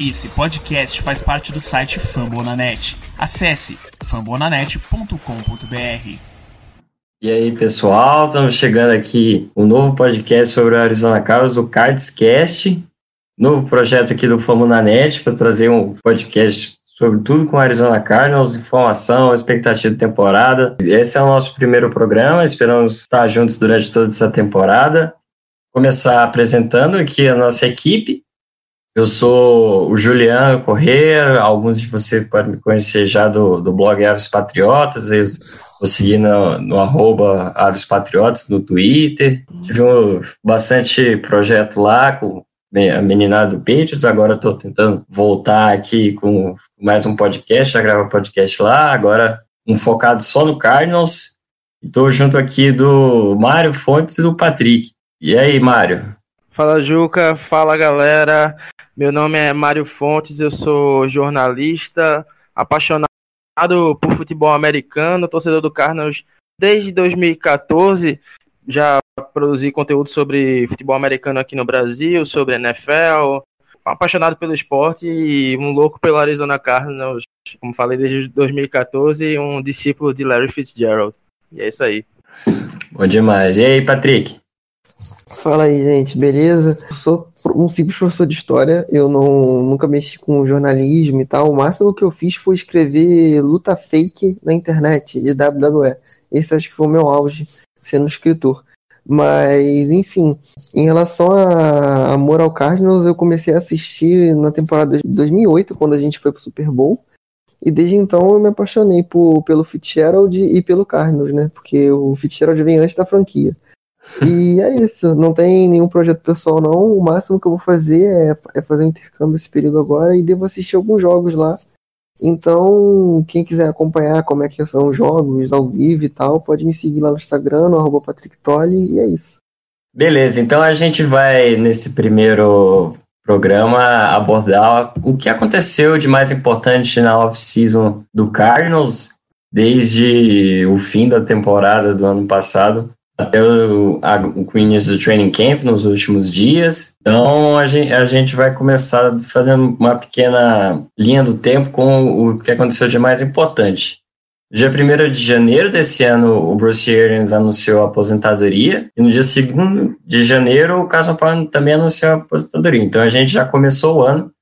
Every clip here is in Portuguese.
Esse podcast faz parte do site Fambonanet. Acesse fambonanet.com.br. E aí, pessoal, estamos chegando aqui um novo podcast sobre o Arizona Cardinals, o Cardscast, novo projeto aqui do Fambonanet para trazer um podcast sobre tudo com o Arizona Cardinals, informação, expectativa de temporada. Esse é o nosso primeiro programa, esperamos estar juntos durante toda essa temporada. Começar apresentando aqui a nossa equipe. Eu sou o Juliano Corrêa, alguns de vocês podem me conhecer já do, do blog Aves Patriotas, eu vou seguir no, no arroba Aves Patriotas no Twitter. Tive um, bastante projeto lá com a meninada do Patriots, agora estou tentando voltar aqui com mais um podcast, já gravo podcast lá, agora um focado só no Cardinals. Estou junto aqui do Mário Fontes e do Patrick. E aí, Mário? Fala, Juca. Fala, galera. Meu nome é Mário Fontes, eu sou jornalista, apaixonado por futebol americano, torcedor do Cardinals desde 2014. Já produzi conteúdo sobre futebol americano aqui no Brasil, sobre NFL, apaixonado pelo esporte e um louco pelo Arizona Cardinals, como falei desde 2014, um discípulo de Larry Fitzgerald. E é isso aí. Bom demais. E aí, Patrick? Fala aí, gente, beleza? Eu sou um simples professor de história, eu não nunca mexi com jornalismo e tal. O máximo que eu fiz foi escrever luta fake na internet de WWE. Esse acho que foi o meu auge sendo escritor. Mas, enfim, em relação a Amor ao Cardinals, eu comecei a assistir na temporada de 2008, quando a gente foi pro Super Bowl. E desde então eu me apaixonei por, pelo Fitzgerald e pelo Cardinals, né? Porque o Fitzgerald vem antes da franquia. E é isso, não tem nenhum projeto pessoal não. O máximo que eu vou fazer é, é fazer um intercâmbio esse período agora e devo assistir alguns jogos lá. Então, quem quiser acompanhar como é que são os jogos ao vivo e tal, pode me seguir lá no Instagram, no arroba Patrick Tolle, e é isso. Beleza, então a gente vai nesse primeiro programa abordar o que aconteceu de mais importante na off-season do Cardinals desde o fim da temporada do ano passado até o, a, o início do training camp nos últimos dias. Então a gente, a gente vai começar fazendo uma pequena linha do tempo com o que aconteceu de mais importante. Dia 1 de janeiro desse ano, o Bruce Arians anunciou a aposentadoria, e no dia 2 de janeiro, o Carson Palmer também anunciou a aposentadoria. Então a gente já começou o ano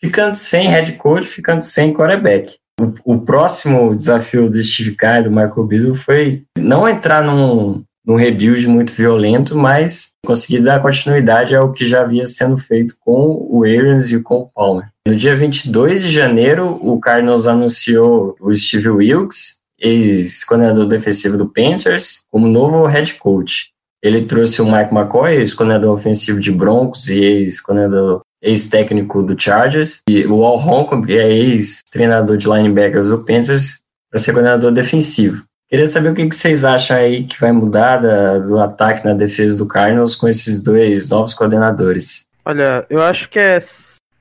ficando sem head coach, ficando sem quarterback. O, o próximo desafio do Steve e do Michael Biddle foi não entrar num, num rebuild muito violento, mas conseguir dar continuidade ao que já havia sendo feito com o Arians e com o Palmer. No dia 22 de janeiro, o Cardinals anunciou o Steve Wilkes, ex-coordenador defensivo do Panthers, como novo head coach. Ele trouxe o Mike McCoy, ex-coordenador ofensivo de Broncos e ex-coordenador ex-técnico do Chargers, e o Al Honko, que é ex-treinador de linebackers do Panthers, para ser coordenador defensivo. Queria saber o que vocês acham aí que vai mudar da, do ataque na defesa do Cardinals com esses dois novos coordenadores. Olha, eu acho que é,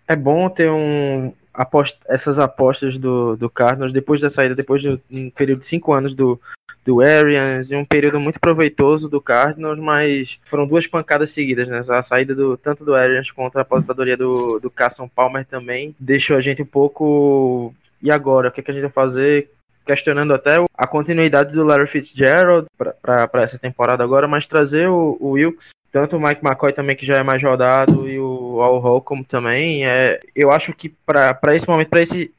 é bom ter um, aposta, essas apostas do, do Cardinals depois da saída, depois de um período de cinco anos do, do Arians e um período muito proveitoso do Cardinals, mas foram duas pancadas seguidas, né? A saída do, tanto do Arians quanto a aposentadoria do, do Carson Palmer também deixou a gente um pouco. E agora? O que, é que a gente vai fazer? Questionando até a continuidade do Larry Fitzgerald para essa temporada agora, mas trazer o, o, Wilkes, tanto o Mike McCoy também, que já é mais rodado, e o Al Holcomb também, é, eu acho que para esse momento, para esse.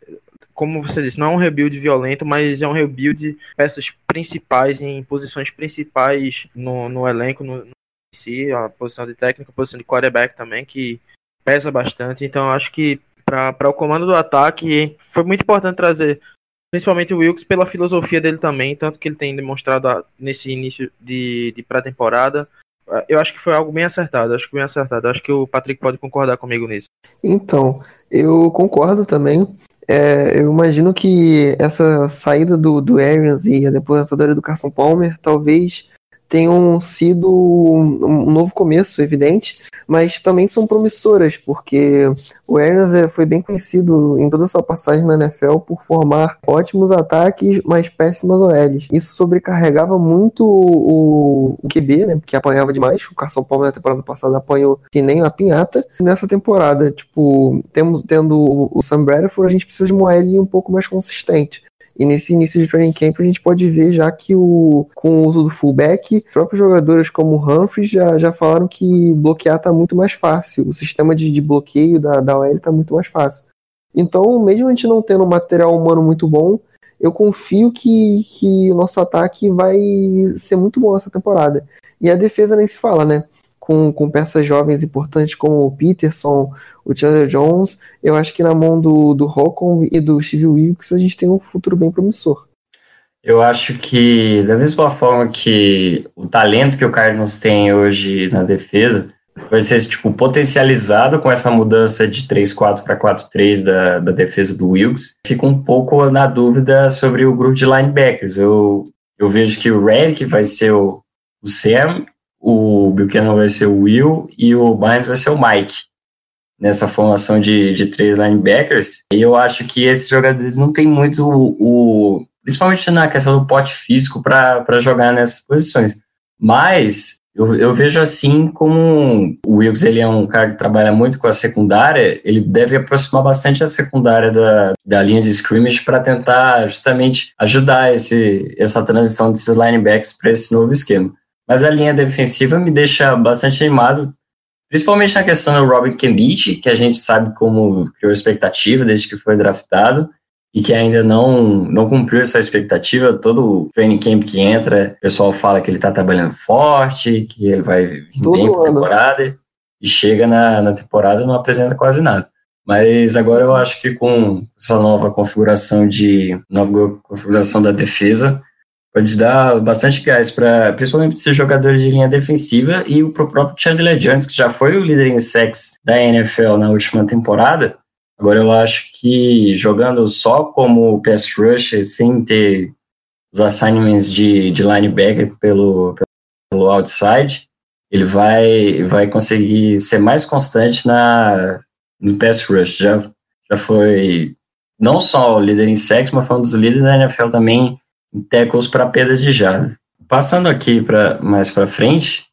Como você disse, não é um rebuild violento, mas é um rebuild de peças principais, em posições principais no, no elenco, no, no si, a posição de técnico, a posição de quarterback também, que pesa bastante. Então, acho que para o comando do ataque foi muito importante trazer principalmente o Wilkes pela filosofia dele também, tanto que ele tem demonstrado nesse início de, de pré-temporada. Ah, eu acho que foi algo bem acertado, acho que bem acertado. Acho que o Patrick pode concordar comigo nisso. Então, eu concordo também. É, eu imagino que essa saída do, do Arians e a aposentadoria do Carson Palmer talvez tenham sido um novo começo, evidente, mas também são promissoras, porque o Ernest é, foi bem conhecido em toda essa passagem na NFL por formar ótimos ataques, mas péssimas OLs. Isso sobrecarregava muito o, o QB, né? Porque apanhava demais. O Carson Palmer na temporada passada apanhou que nem uma pinhata. Nessa temporada, tipo, tendo o Sam Bradford, a gente precisa de uma OL um pouco mais consistente. E nesse início de training camp a gente pode ver já que o, com o uso do fullback, próprios jogadores como o Humphries já, já falaram que bloquear está muito mais fácil. O sistema de, de bloqueio da, da OL está muito mais fácil. Então, mesmo a gente não tendo um material humano muito bom, eu confio que, que o nosso ataque vai ser muito bom essa temporada. E a defesa nem se fala, né? Com, com peças jovens importantes como o Peterson, o Chandler Jones, eu acho que na mão do, do Rocco e do Steve Wilkes a gente tem um futuro bem promissor. Eu acho que, da mesma forma que o talento que o Cardinals tem hoje na defesa vai ser tipo, potencializado com essa mudança de 3-4 para 4-3 da, da defesa do Wilkes, fico um pouco na dúvida sobre o grupo de linebackers. Eu, eu vejo que o Redick vai ser o, o Sam, o Buchanan vai ser o Will e o Bynes vai ser o Mike nessa formação de, de três linebackers. E eu acho que esses jogadores não têm muito o, o principalmente na questão do pote físico para jogar nessas posições. Mas eu, eu, vejo assim como o Wilkes ele é um cara que trabalha muito com a secundária, ele deve aproximar bastante a secundária da, da linha de scrimmage para tentar justamente ajudar esse, essa transição desses linebackers para esse novo esquema. Mas a linha defensiva me deixa bastante animado Principalmente na questão do Robin Kennedy, que a gente sabe como criou expectativa desde que foi draftado e que ainda não, não cumpriu essa expectativa. Todo o training camp que entra, o pessoal fala que ele está trabalhando forte, que ele vai vir Todo bem para temporada e chega na, na temporada e não apresenta quase nada. Mas agora eu acho que com essa nova configuração de nova configuração da defesa, pode dar bastante gás para principalmente esses jogadores de linha defensiva e o próprio Chandler Jones, que já foi o líder em sacks da NFL na última temporada. Agora eu acho que jogando só como pass rush, sem ter os assignments de, de linebacker pelo, pelo outside, ele vai, vai conseguir ser mais constante na, no pass rush. Já, já foi não só o líder em sacks, mas foi um dos líderes da NFL também tackles para perda de jarda. Passando aqui para mais para frente,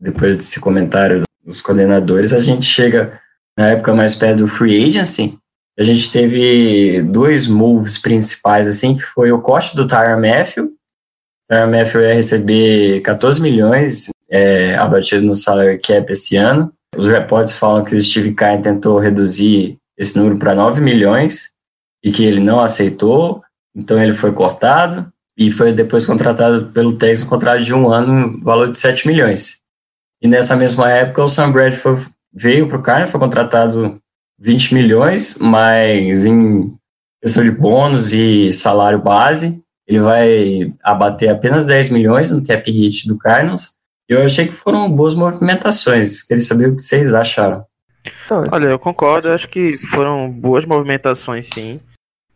depois desse comentário dos coordenadores, a gente chega na época mais perto do free agency. A gente teve dois moves principais, assim, que foi o corte do Tyron Matthew. Tyron Matthew ia receber 14 milhões é, abatido no salary cap esse ano. Os reportes falam que o Steve Kine tentou reduzir esse número para 9 milhões e que ele não aceitou, então ele foi cortado e foi depois contratado pelo Texas, um contrato de um ano, valor de 7 milhões. E nessa mesma época, o Sam Bradford veio para o Cardinals, foi contratado 20 milhões, mas em questão de bônus e salário base, ele vai abater apenas 10 milhões no cap hit do Cardinals. Eu achei que foram boas movimentações. Queria saber o que vocês acharam. Olha, eu concordo. Acho que foram boas movimentações, sim.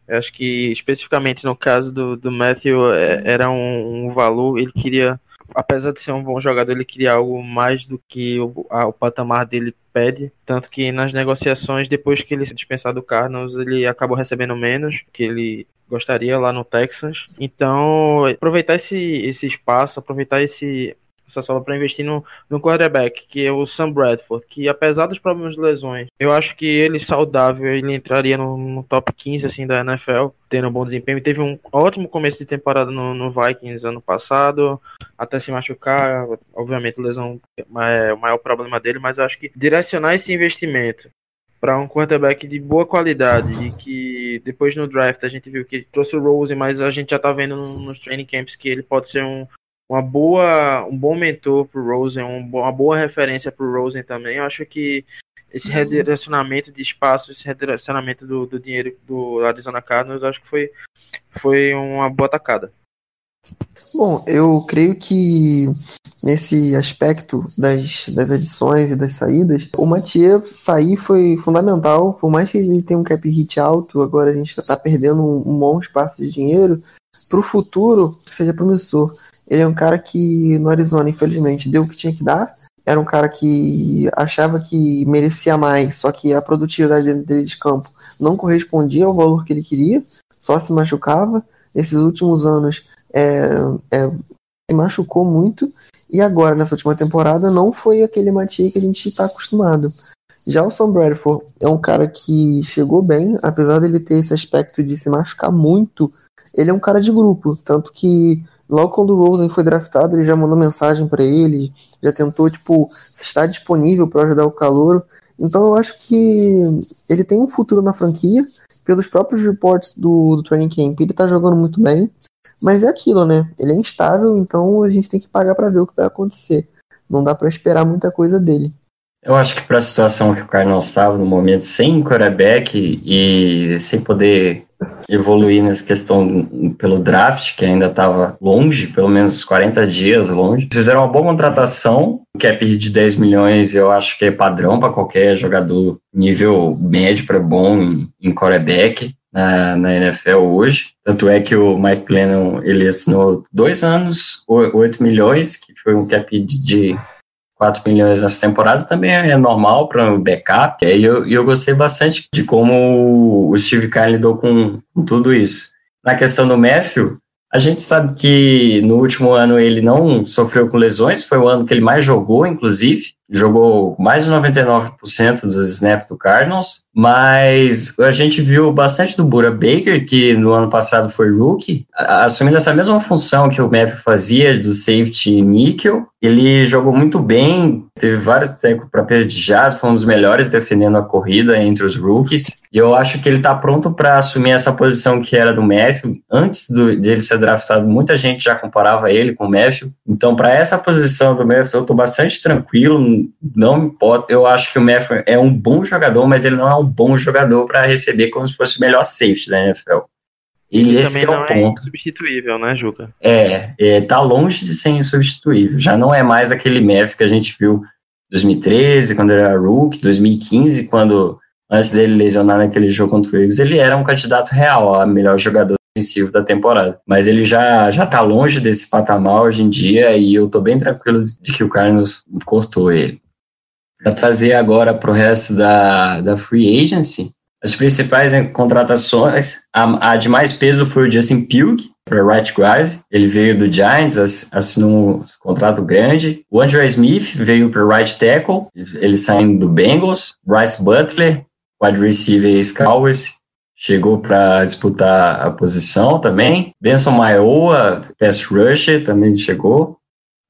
Eu acho que especificamente no caso do, do Matthew é, era um, um, valor, ele queria, apesar de ser um bom jogador, ele queria algo mais do que o, a, o patamar dele pede. Tanto que nas negociações, depois que ele se dispensar do Cardinals, ele acabou recebendo menos que ele gostaria lá no Texas. Então, aproveitar esse, esse espaço, aproveitar esse, essa sobra para investir no, no quarterback, que é o Sam Bradford, que apesar dos problemas de lesões, eu acho que ele saudável, ele entraria no, no top 15 assim da NFL, tendo um bom desempenho. Teve um ótimo começo de temporada no, no Vikings ano passado, até se machucar, obviamente lesão é o maior problema dele, mas eu acho que direcionar esse investimento para um quarterback de boa qualidade e que depois no draft a gente viu que trouxe o Rose, mas a gente já tá vendo nos training camps que ele pode ser um, uma boa, um bom mentor para o Rosen, um, uma boa referência para o Rosen também. Eu acho que esse redirecionamento de espaço, esse redirecionamento do, do dinheiro do Arizona Cardinals, acho que foi, foi uma boa tacada. Bom, eu creio que nesse aspecto das, das adições e das saídas, o Mathieu sair foi fundamental, por mais que ele tenha um cap hit alto, agora a gente já está perdendo um, um, bom espaço de dinheiro, para o futuro seja promissor. Ele é um cara que no Arizona, infelizmente, deu o que tinha que dar, era um cara que achava que merecia mais, só que a produtividade dele de campo não correspondia ao valor que ele queria, só se machucava. Nesses últimos anos é, é, se machucou muito e agora nessa última temporada não foi aquele Matia que a gente está acostumado. Já o Sam Bradford é um cara que chegou bem, apesar dele ter esse aspecto de se machucar muito, ele é um cara de grupo, tanto que logo quando o Rosen foi draftado, ele já mandou mensagem para ele, já tentou tipo estar disponível para ajudar o calor. Então eu acho que ele tem um futuro na franquia, pelos próprios reports do, do training camp, ele tá jogando muito bem. Mas é aquilo, né? Ele é instável, então a gente tem que pagar para ver o que vai acontecer. Não dá para esperar muita coisa dele. Eu acho que para a situação que o Cardinals estava no momento, sem quarterback e sem poder evoluir nessa questão pelo draft, que ainda estava longe, pelo menos 40 dias longe, fizeram uma boa contratação, cap de 10 milhões eu acho que é padrão para qualquer jogador nível médio para bom em, em quarterback na, na NFL hoje. Tanto é que o Mike Glennon ele assinou dois anos, 8 milhões, que foi um cap de 4 milhões nessa temporada, também é normal para um backup. E eu, eu gostei bastante de como o Steve Kyle lidou com, com tudo isso. Na questão do Matthew, a gente sabe que no último ano ele não sofreu com lesões, foi o ano que ele mais jogou, inclusive jogou mais de 99% dos snaps do Cardinals, mas a gente viu bastante do Bura Baker, que no ano passado foi rookie, assumindo essa mesma função que o Matthew fazia do safety níquel. Ele jogou muito bem, teve vários tecos para perder, foi um dos melhores defendendo a corrida entre os rookies. E eu acho que ele está pronto para assumir essa posição que era do Matthew. Antes do, dele ser draftado, muita gente já comparava ele com o Matthew. Então, para essa posição do Matthew, eu estou bastante tranquilo não importa. Eu acho que o Matthew é um bom jogador, mas ele não é um bom jogador para receber como se fosse o melhor safety da NFL. E ele esse é o é ponto. É substituível, né, Juca? É, é, tá longe de ser insubstituível. Já não é mais aquele Matthew que a gente viu em 2013, quando ele era rookie, 2015, quando antes dele lesionar naquele jogo contra o Eagles, ele era um candidato real a melhor jogador ofensivo da temporada. Mas ele já, já tá longe desse patamar hoje em dia e eu tô bem tranquilo de que o Carlos cortou ele. Para trazer agora para o resto da, da free agency, as principais contratações, a, a de mais peso foi o Justin Pugh, para right guard. Ele veio do Giants, assinou um contrato grande. O Andrew Smith veio para right tackle, ele saindo do Bengals. Bryce Butler, wide receiver Scowers, chegou para disputar a posição também. Benson Maioa, pass rusher, também chegou.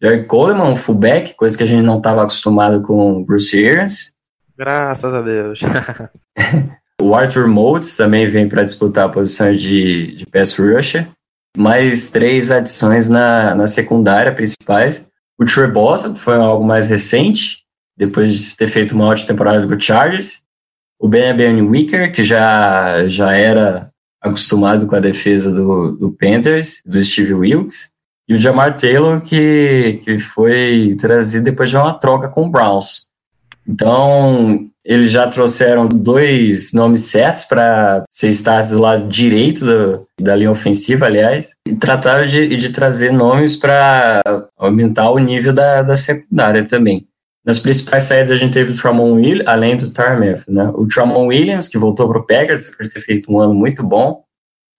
Jerry Coleman, fullback, coisa que a gente não estava acostumado com o Bruce Arians. Graças a Deus. o Arthur Moulds também vem para disputar a posição de, de pass rusher. Mais três adições na, na secundária principais. O Trey Bossa foi algo mais recente, depois de ter feito uma ótima temporada com o Chargers o Ben Wicker, que já, já era acostumado com a defesa do, do Panthers, do Steve Wilkes, e o Jamar Taylor, que, que foi trazido depois de uma troca com o Browns. Então, eles já trouxeram dois nomes certos para ser start do lado direito do, da linha ofensiva, aliás, e trataram de, de trazer nomes para aumentar o nível da, da secundária também. Nas principais saídas a gente teve o Tramon Williams, além do Tarmeth, né? O Tramon Williams, que voltou para o Packers, de ter feito um ano muito bom,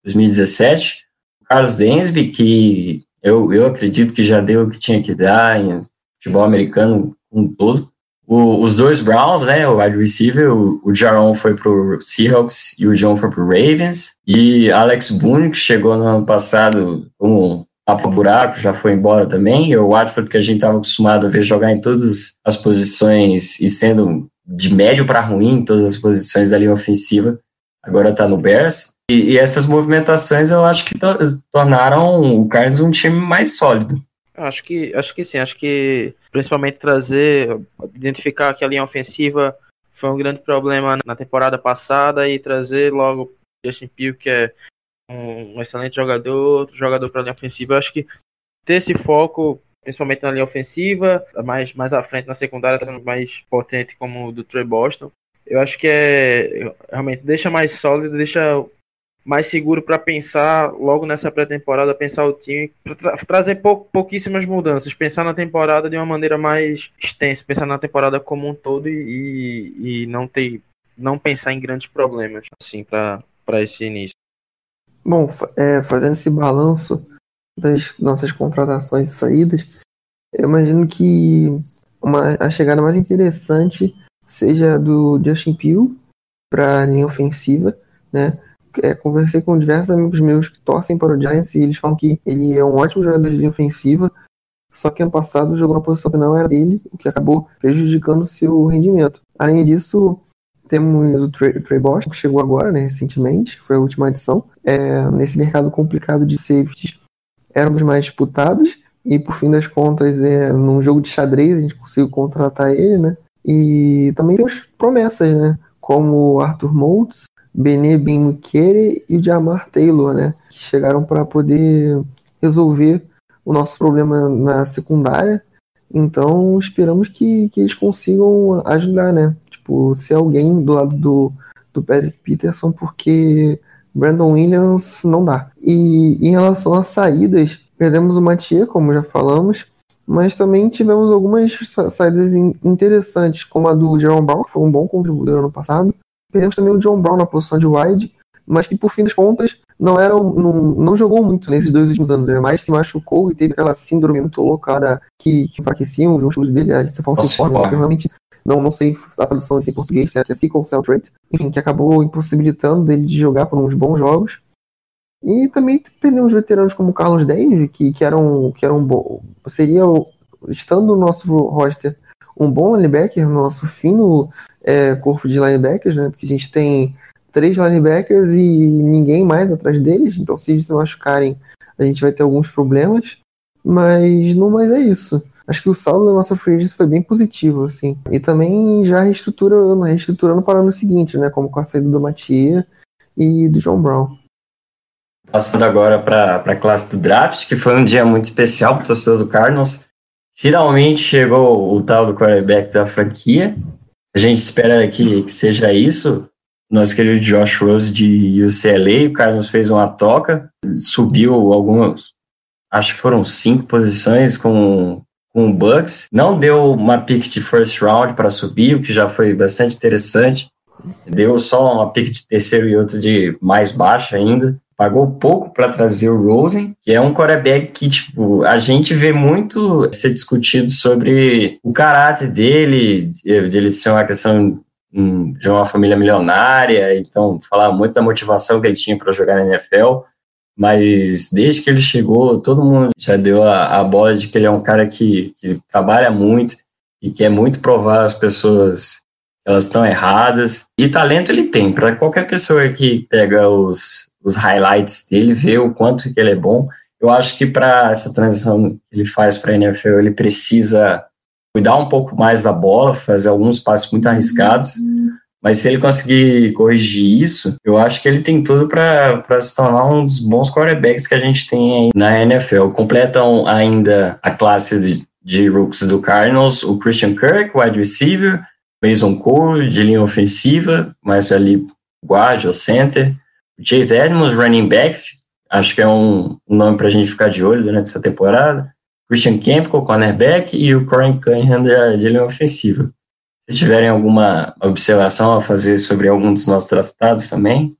2017. O Carlos Densby, que eu, eu acredito que já deu o que tinha que dar em futebol americano com um todo. O, os dois Browns, né, o wide receiver, o, o Jaron foi pro Seahawks e o John foi pro Ravens. E Alex Boone, que chegou no ano passado como tapa buraco, já foi embora também. E o Watford, que a gente estava acostumado a ver jogar em todas as posições e sendo de médio para ruim em todas as posições da linha ofensiva, agora está no Bears. E, e, essas movimentações eu acho que to tornaram o Carlos um time mais sólido. Acho que, acho que sim, acho que principalmente trazer, identificar que a linha ofensiva foi um grande problema na temporada passada e trazer logo Justin Pugh, que é um excelente jogador, jogador para a linha ofensiva. Eu acho que ter esse foco, principalmente na linha ofensiva, mais, mais à frente na secundária, tá mais potente como o do Trey Boston. Eu acho que é realmente deixa mais sólido, deixa mais seguro para pensar logo nessa pré-temporada, pensar o time, tra trazer pou pouquíssimas mudanças, pensar na temporada de uma maneira mais extensa, pensar na temporada como um todo e, e não ter não pensar em grandes problemas assim para esse início. Bom, é, fazendo esse balanço das nossas contratações e saídas, eu imagino que uma, a chegada mais interessante seja do Justin Peel para a linha ofensiva, né? É, conversei com diversos amigos meus que torcem para o Giants e eles falam que ele é um ótimo jogador de ofensiva, só que ano passado jogou na posição que não era dele, o que acabou prejudicando seu rendimento. Além disso, temos o Trey, Trey Boston, que chegou agora, né, recentemente, foi a última edição. É, nesse mercado complicado de safeties, era dos mais disputados, e por fim das contas, é, num jogo de xadrez, a gente conseguiu contratar ele, né? E também temos promessas, né? Como Arthur Moultz, Bené Ben Mukere e o Jamar Taylor, né? Que chegaram para poder resolver o nosso problema na secundária. Então esperamos que, que eles consigam ajudar, né? Tipo, ser alguém do lado do, do Patrick Peterson, porque Brandon Williams não dá. E em relação às saídas, perdemos o Matia, como já falamos, mas também tivemos algumas saídas interessantes, como a do Jerome Brown, que foi um bom contribuidor ano passado. Perdemos também o John Brown na posição de wide, mas que por fim das contas não era não, não jogou muito nesses dois últimos anos, né? mais se machucou e teve aquela síndrome muito louca que, que enfraquecia os músculos dele, a gente falou forma, né? realmente não, não sei a tradução assim em português, né? que é sickle cell trait, enfim, que acabou impossibilitando dele de jogar por uns bons jogos. E também perdemos veteranos como Carlos Dave, que, que eram que eram bom, seria estando no nosso roster um bom linebacker, no nosso fino é, corpo de linebackers, né? Porque a gente tem três linebackers e ninguém mais atrás deles, então se eles se machucarem, a gente vai ter alguns problemas. Mas no mais é isso acho que o saldo da nossa free foi bem positivo, assim. E também já reestruturando, reestruturando para o ano seguinte, né? Como com a saída do Matia e do John Brown. Passando agora para a classe do draft, que foi um dia muito especial para o torcedor do Cardinals. Finalmente chegou o tal do quarterback da franquia. A gente espera que, que seja isso. Nosso querido Josh Rose de UCLA, o Cardinals fez uma toca, subiu algumas, acho que foram cinco posições com com o Bucks. Não deu uma pick de first round para subir, o que já foi bastante interessante. Deu só uma pick de terceiro e outro de mais baixa ainda. Pagou pouco para trazer o Rosen, que é um quarterback que, tipo, a gente vê muito ser discutido sobre o caráter dele, de ele ser uma questão hum, de uma família milionária, então falar muito da motivação que ele tinha para jogar na NFL mas desde que ele chegou, todo mundo já deu a, a bola de que ele é um cara que, que trabalha muito e quer muito provar as pessoas elas estão erradas. E talento ele tem. Para qualquer pessoa que pega os, os highlights dele, vê o quanto que ele é bom. Eu acho que para essa transição que ele faz para a NFL, ele precisa cuidar um pouco mais da bola, fazer alguns passos muito arriscados. Mas se ele conseguir corrigir isso, eu acho que ele tem tudo para se tornar um dos bons quarterbacks que a gente tem aí na NFL. Completam ainda a classe de, de rookies do Cardinals, o Christian Kirk, wide receiver, Mason Cole, de linha ofensiva, mais ali guard ou center, Chase Edmonds, running back, acho que é um, nome para a gente ficar de olho durante essa temporada, Christian Campbell, cornerback, e o Corin Cunningham de linha ofensiva. Se tiverem alguma observação a fazer sobre algum dos nossos draftados também.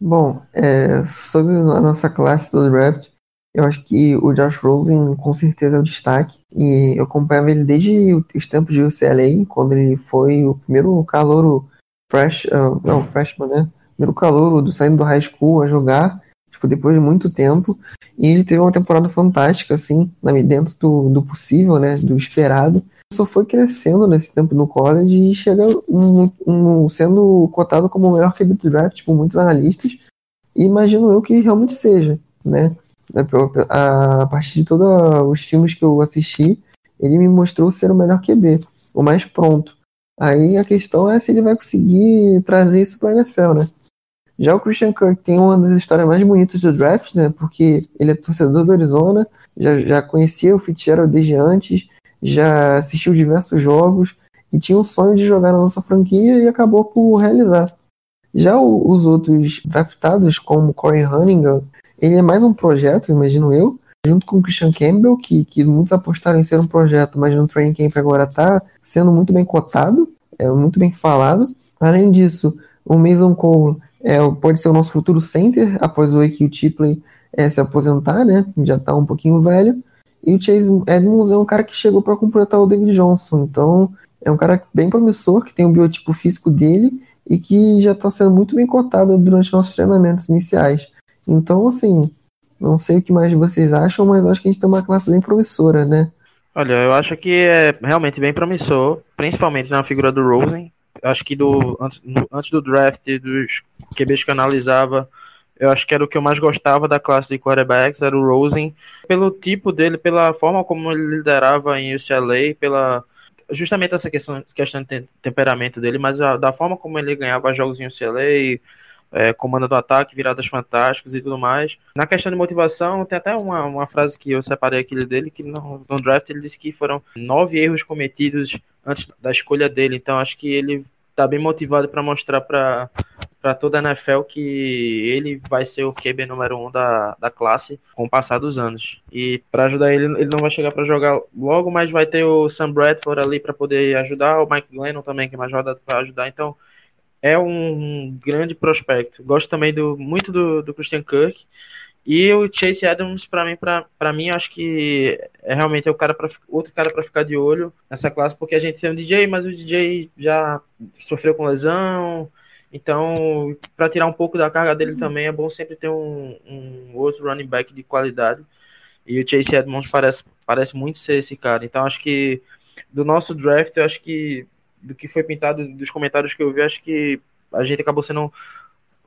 Bom, é, sobre a nossa classe do draft, eu acho que o Josh Rosen com certeza é o destaque. E eu acompanhava ele desde os tempos de UCLA, quando ele foi o primeiro calouro fresh, uh, não, freshman, né? Primeiro calouro do saindo do high school a jogar, tipo, depois de muito tempo. E ele teve uma temporada fantástica, assim, dentro do, do possível, né? Do esperado só foi crescendo nesse tempo no college e chega um, um, sendo cotado como o melhor QB do draft por muitos analistas. E imagino eu que realmente seja, né? A partir de todos os filmes que eu assisti, ele me mostrou ser o melhor QB, o mais pronto. Aí a questão é se ele vai conseguir trazer isso para a NFL, né? Já o Christian Kirk tem uma das histórias mais bonitas do draft, né? Porque ele é torcedor do Arizona, já, já conhecia o Fitzgerald desde antes, já assistiu diversos jogos e tinha um sonho de jogar na nossa franquia e acabou por realizar. Já o, os outros draftados, como Corey Hunningham, ele é mais um projeto, imagino eu, junto com o Christian Campbell, que, que muitos apostaram em ser um projeto, mas no training camp agora está sendo muito bem cotado, é muito bem falado. Além disso, o Mason Cole é, pode ser o nosso futuro center após o Ake Chipley é, se aposentar, né? Já está um pouquinho velho. E o Chase Edmonds é um cara que chegou para completar o David Johnson. Então, é um cara bem promissor, que tem o biotipo físico dele e que já está sendo muito bem cotado durante nossos treinamentos iniciais. Então, assim, não sei o que mais vocês acham, mas acho que a gente tem uma classe bem promissora, né? Olha, eu acho que é realmente bem promissor, principalmente na figura do Rosen. Acho que do, antes, antes do draft, dos QBs que eu analisava, eu acho que era o que eu mais gostava da classe de quarterbacks, era o Rosen, pelo tipo dele, pela forma como ele liderava em UCLA, pela justamente essa questão, questão de temperamento dele, mas a, da forma como ele ganhava jogos em UCLA, é, comando do ataque, viradas fantásticas e tudo mais. Na questão de motivação, tem até uma, uma frase que eu separei aqui dele, que no, no draft ele disse que foram nove erros cometidos antes da escolha dele, então acho que ele tá bem motivado para mostrar para para toda a NFL que ele vai ser o QB número um da, da classe com o passar dos anos. E para ajudar ele, ele não vai chegar para jogar logo, mas vai ter o Sam Bradford ali para poder ajudar, o Mike Glennon também, que é mais rodado para ajudar. Então, é um grande prospecto. Gosto também do, muito do, do Christian Kirk. E o Chase Adams, para mim, para mim, acho que é realmente é o cara pra, outro cara para ficar de olho nessa classe, porque a gente tem um DJ, mas o DJ já sofreu com lesão, então, para tirar um pouco da carga dele também, é bom sempre ter um, um outro running back de qualidade. E o Chase Edmonds parece, parece muito ser esse cara. Então, acho que do nosso draft, eu acho que do que foi pintado, dos comentários que eu vi, acho que a gente acabou sendo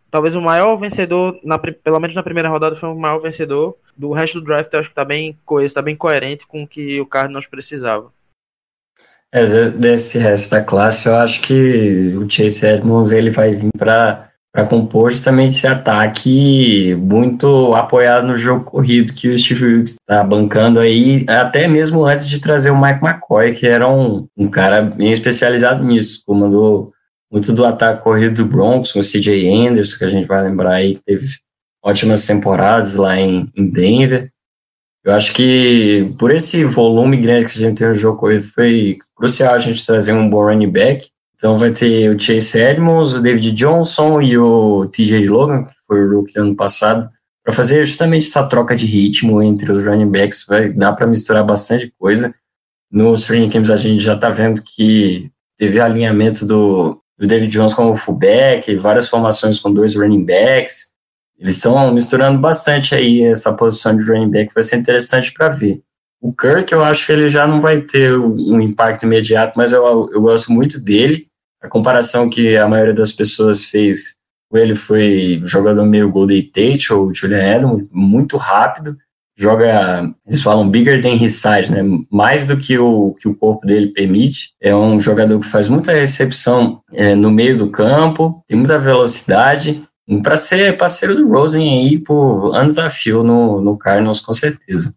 talvez o maior vencedor, na, pelo menos na primeira rodada, foi o maior vencedor. Do resto do draft, eu acho que está bem coeso, está bem coerente com o que o Cardinals precisava. É, desse resto da classe, eu acho que o Chase Edmonds ele vai vir para compor justamente esse ataque muito apoiado no jogo corrido que o Steve Wilkes está bancando aí, até mesmo antes de trazer o Mike McCoy, que era um, um cara bem especializado nisso, comandou muito do ataque corrido do Broncos, o CJ Anderson, que a gente vai lembrar aí, que teve ótimas temporadas lá em, em Denver. Eu acho que por esse volume grande que a gente tem no jogo corrido, foi crucial a gente trazer um bom running back. Então vai ter o Chase Edmonds, o David Johnson e o TJ Logan, que foi o rookie ano passado, para fazer justamente essa troca de ritmo entre os running backs. Vai dar para misturar bastante coisa. Nos training camps a gente já está vendo que teve alinhamento do, do David Johnson como fullback, várias formações com dois running backs. Eles estão misturando bastante aí essa posição de running back, vai ser interessante para ver. O Kirk, eu acho que ele já não vai ter um impacto imediato, mas eu, eu gosto muito dele. A comparação que a maioria das pessoas fez com ele foi jogador meio Golden Tate ou Julian Edelman, muito rápido, joga, eles falam bigger than his size, né? Mais do que o que o corpo dele permite. É um jogador que faz muita recepção é, no meio do campo, tem muita velocidade para ser parceiro do Rosen aí por anos a fio no, no com certeza.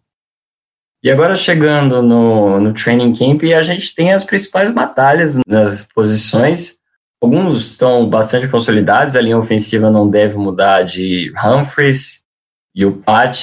E agora chegando no, no training camp, a gente tem as principais batalhas nas posições. Alguns estão bastante consolidados, a linha ofensiva não deve mudar de Humphreys e o Pat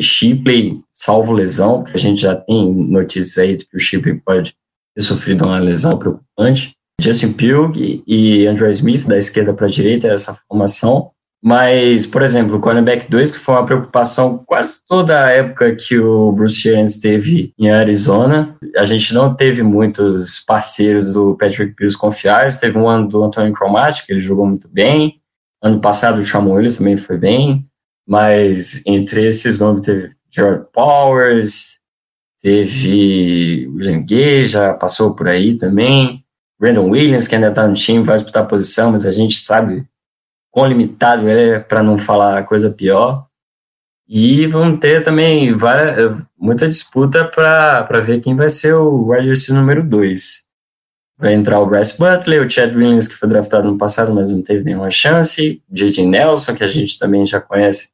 Shipley, salvo lesão, que a gente já tem notícias aí de que o Shipley pode ter sofrido uma lesão preocupante. Justin Pugh e Andrew Smith, da esquerda para a direita, essa formação. Mas, por exemplo, o cornerback 2, que foi uma preocupação quase toda a época que o Bruce Arians esteve em Arizona, a gente não teve muitos parceiros do Patrick Pierce confiáveis. Teve um ano do Anthony Cromartie, que ele jogou muito bem. Ano passado o Chamon Williams também foi bem. Mas entre esses nomes teve George Powers, teve William Gay, já passou por aí também. Brandon Williams, que ainda está no time, vai disputar posição, mas a gente sabe quão limitado é para não falar coisa pior. E vamos ter também várias, muita disputa para ver quem vai ser o wide número 2. Vai entrar o Bryce Butler, o Chad Williams, que foi draftado no passado, mas não teve nenhuma chance, J.J. Nelson, que a gente também já conhece,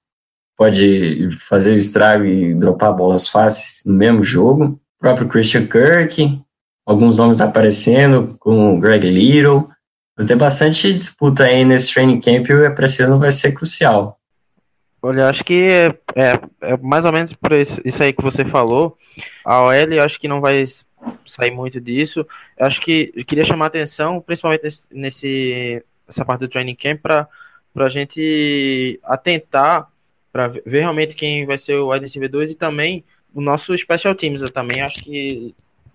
pode fazer o estrago e dropar bolas fáceis no mesmo jogo. O próprio Christian Kirk, alguns nomes aparecendo, com o Greg Little. Vai ter bastante disputa aí nesse training camp e a preciso vai ser crucial. Olha, acho que é, é, é mais ou menos por isso, isso, aí que você falou. A OL, acho que não vai sair muito disso. Eu acho que eu queria chamar a atenção, principalmente nesse, essa parte do training camp, para a gente atentar para ver realmente quem vai ser o wide receiver 2 e também o nosso special teams. Eu também acho que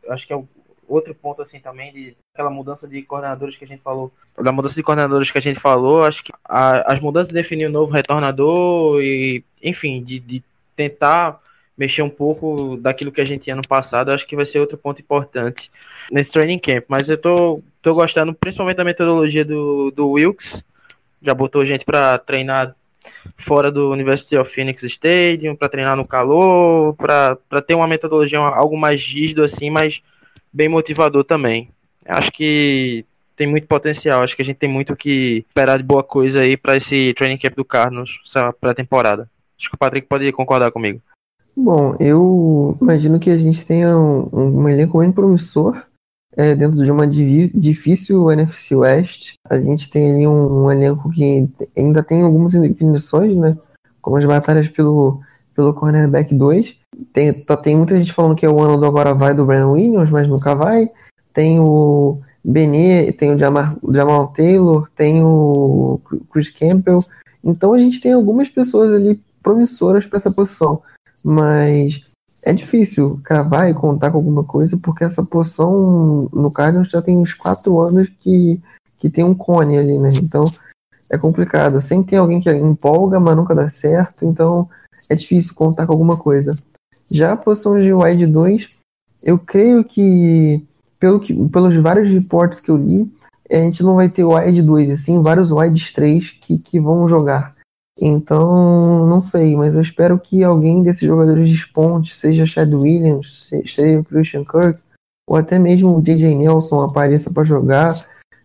acho que é outro ponto assim também de aquela mudança de coordenadores que a gente falou, da mudança de coordenadores que a gente falou, acho que a, as mudanças de definir o um novo retornador e enfim, de, de tentar mexer um pouco daquilo que a gente tinha no passado, acho que vai ser outro ponto importante nesse training camp. Mas eu tô, tô gostando principalmente da metodologia do, do Wilkes. Já botou gente para treinar fora do University of Phoenix Stadium, para treinar no calor, para ter uma metodologia algo mais rígido assim, mas bem motivador também. Acho que tem muito potencial, acho que a gente tem muito que esperar de boa coisa aí para esse training camp do Carlos, essa pré-temporada. Acho que o Patrick pode concordar comigo. Bom, eu imagino que a gente tenha um, um elenco bem promissor é, dentro de uma difícil NFC West. A gente tem ali um, um, elenco que ainda tem algumas indefinições, né? Como as batalhas pelo, pelo cornerback 2. Tem, tá, tem muita gente falando que é o ano do agora vai do Brandon Williams, mas nunca vai. Tem o Benet, tem o Jamal, Jamal Taylor, tem o Chris Campbell. Então a gente tem algumas pessoas ali promissoras para essa posição mas é difícil cravar e contar com alguma coisa, porque essa poção no Cardinals já tem uns 4 anos que, que tem um cone ali, né? Então é complicado. Sempre tem alguém que empolga, mas nunca dá certo, então é difícil contar com alguma coisa. Já a poção de wide 2, eu creio que, pelo que pelos vários reportes que eu li, a gente não vai ter wide 2, assim, vários wide 3 que, que vão jogar. Então, não sei, mas eu espero que alguém desses jogadores desponte, seja Chad Williams, seja Christian Kirk, ou até mesmo o DJ Nelson apareça para jogar.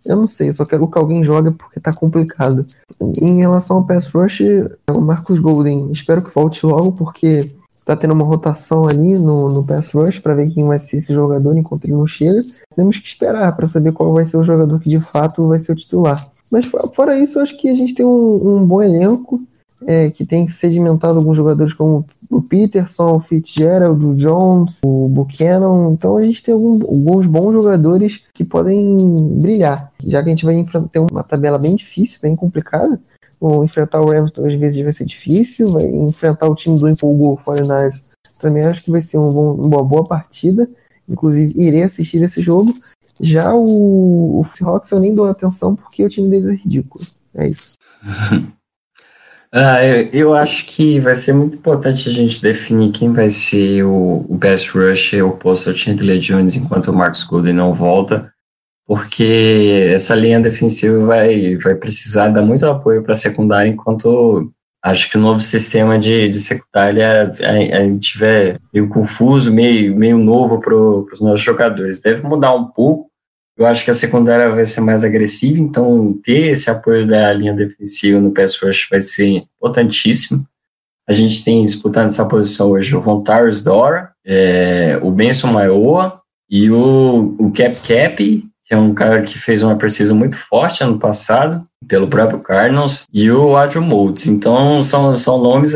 Eu não sei, só quero que alguém jogue porque tá complicado. Em relação ao pass rush, é o Marcus Golden, espero que volte logo porque tá tendo uma rotação ali no, no pass rush para ver quem vai ser esse jogador enquanto ele não chega. Temos que esperar para saber qual vai ser o jogador que de fato vai ser o titular. Mas fora isso, acho que a gente tem um, um bom elenco é, que tem sedimentado alguns jogadores como o Peterson, o Fitzgerald, o Jones, o Buchanan. Então a gente tem algum, alguns bons jogadores que podem brilhar. Já que a gente vai ter uma tabela bem difícil, bem complicada. Vou enfrentar o Rams duas vezes vai ser difícil. Vai enfrentar o time do Empolgou, 49 também acho que vai ser um bom, uma boa partida. Inclusive, irei assistir esse jogo. Já o, o Seahawks eu nem dou atenção porque o time deles é ridículo. É isso. ah, eu, eu, acho que vai ser muito importante a gente definir quem vai ser o, o best rusher oposto ao Chandler Jones enquanto o Marcus Golden não volta, porque essa linha defensiva vai, vai precisar dar muito apoio para a secundária enquanto acho que o novo sistema de, de secundária a, a tiver meio confuso, meio, meio novo para os nossos jogadores. Deve mudar um pouco, eu acho que a secundária vai ser mais agressiva, então ter esse apoio da linha defensiva no pass rush vai ser importantíssimo. A gente tem disputando essa posição hoje o Von Towers Dora, é, o Benson Maioa e o, o Cap Cap, que é um cara que fez uma precisão muito forte ano passado, pelo próprio Cardinals, e o Adrian Moulds. Então são, são nomes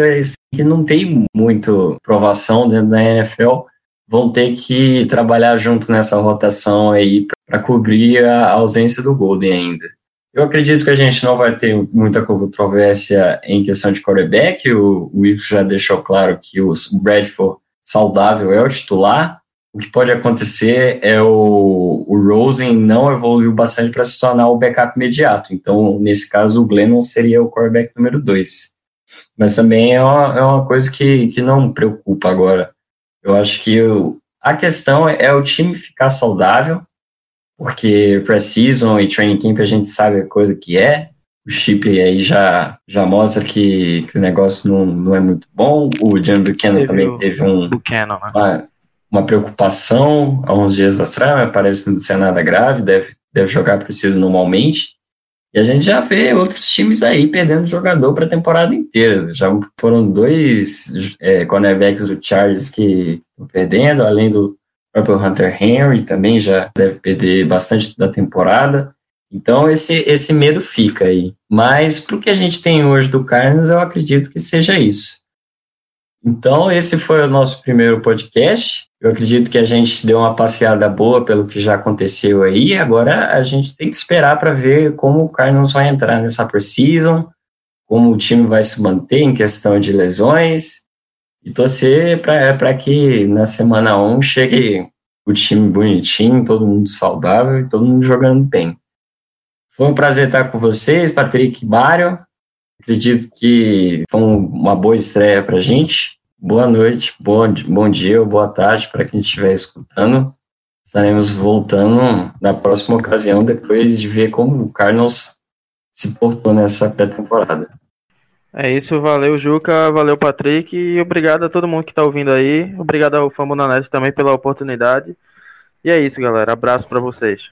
que não tem muito provação dentro da NFL, vão ter que trabalhar junto nessa rotação aí para cobrir a ausência do Golden ainda. Eu acredito que a gente não vai ter muita controvérsia em questão de quarterback. O Wilson já deixou claro que o Bradford saudável é o titular. O que pode acontecer é o, o Rosen não evoluiu bastante para se tornar o backup imediato. Então, nesse caso, o Glennon seria o quarterback número 2. Mas também é uma, é uma coisa que, que não me preocupa agora. Eu acho que eu, a questão é o time ficar saudável porque pré-season e training camp a gente sabe a coisa que é. O chip aí já, já mostra que, que o negócio não, não é muito bom. O John Buchanan teve também teve um, Buchanan, né? uma, uma preocupação há uns dias atrás, mas parece não ser nada grave, deve, deve jogar preciso normalmente. E a gente já vê outros times aí perdendo jogador para a temporada inteira. Já foram dois é, cornerbacks do Charles que estão perdendo, além do próprio Hunter Henry também já deve perder bastante da temporada. Então esse, esse medo fica aí. Mas para o que a gente tem hoje do Carlos, eu acredito que seja isso. Então esse foi o nosso primeiro podcast. Eu acredito que a gente deu uma passeada boa pelo que já aconteceu aí. Agora a gente tem que esperar para ver como o Cardinals vai entrar nessa preseason, como o time vai se manter em questão de lesões e torcer para que na semana 1 chegue o time bonitinho, todo mundo saudável e todo mundo jogando bem. Foi um prazer estar com vocês, Patrick Mário. Acredito que foi uma boa estreia para a gente. Boa noite, bom, bom dia ou boa tarde para quem estiver escutando. Estaremos voltando na próxima ocasião, depois de ver como o Carlos se portou nessa pré-temporada. É isso, valeu Juca, valeu Patrick e obrigado a todo mundo que está ouvindo aí. Obrigado ao Fambonanet também pela oportunidade. E é isso, galera. Abraço para vocês.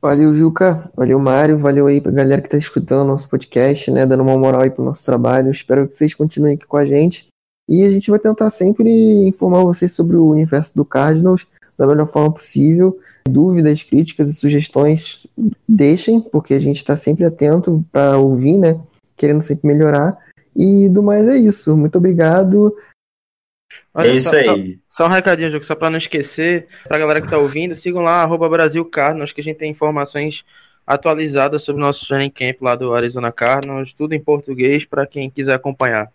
Valeu, Juca. Valeu, Mário. Valeu aí pra galera que tá escutando nosso podcast, né? Dando uma moral aí pro nosso trabalho. Espero que vocês continuem aqui com a gente. E a gente vai tentar sempre informar vocês sobre o universo do Cardinals da melhor forma possível. Dúvidas, críticas e sugestões, deixem, porque a gente está sempre atento para ouvir, né? Querendo sempre melhorar. E do mais é isso. Muito obrigado. Olha, é isso só, aí. Só, só, um recadinho, Jogo, só para não esquecer, para a galera que está ouvindo, sigam lá, arroba Brasil Cardinals, que a gente tem informações atualizadas sobre o nosso training camp lá do Arizona Cardinals, tudo em português para quem quiser acompanhar.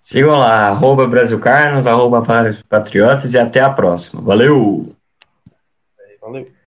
Sigam lá, arroba Brasil Carlos, arroba Patriotas e até a próxima. Valeu! Valeu!